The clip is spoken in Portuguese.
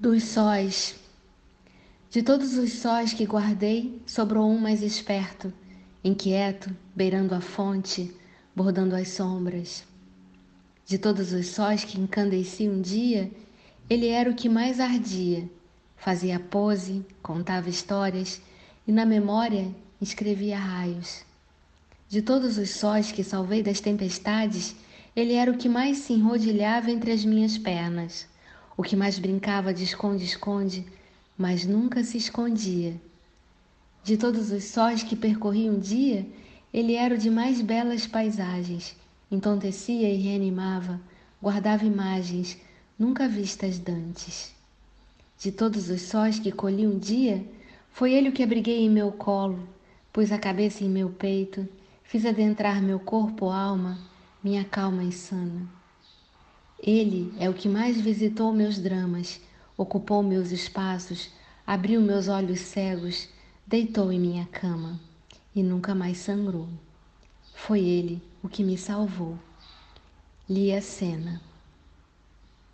Dos sóis. De todos os sóis que guardei, sobrou um mais esperto, inquieto, beirando a fonte, bordando as sombras. De todos os sóis que encandeci um dia, ele era o que mais ardia. Fazia pose, contava histórias e na memória escrevia raios. De todos os sóis que salvei das tempestades, ele era o que mais se enrodilhava entre as minhas pernas o que mais brincava de esconde-esconde, mas nunca se escondia. De todos os sóis que percorri um dia, ele era o de mais belas paisagens, entontecia e reanimava, guardava imagens nunca vistas dantes. De todos os sóis que colhi um dia, foi ele o que abriguei em meu colo, pus a cabeça em meu peito, fiz adentrar meu corpo, alma, minha calma insana. Ele é o que mais visitou meus dramas, ocupou meus espaços, abriu meus olhos cegos, deitou em minha cama e nunca mais sangrou. Foi ele o que me salvou. Lia Sena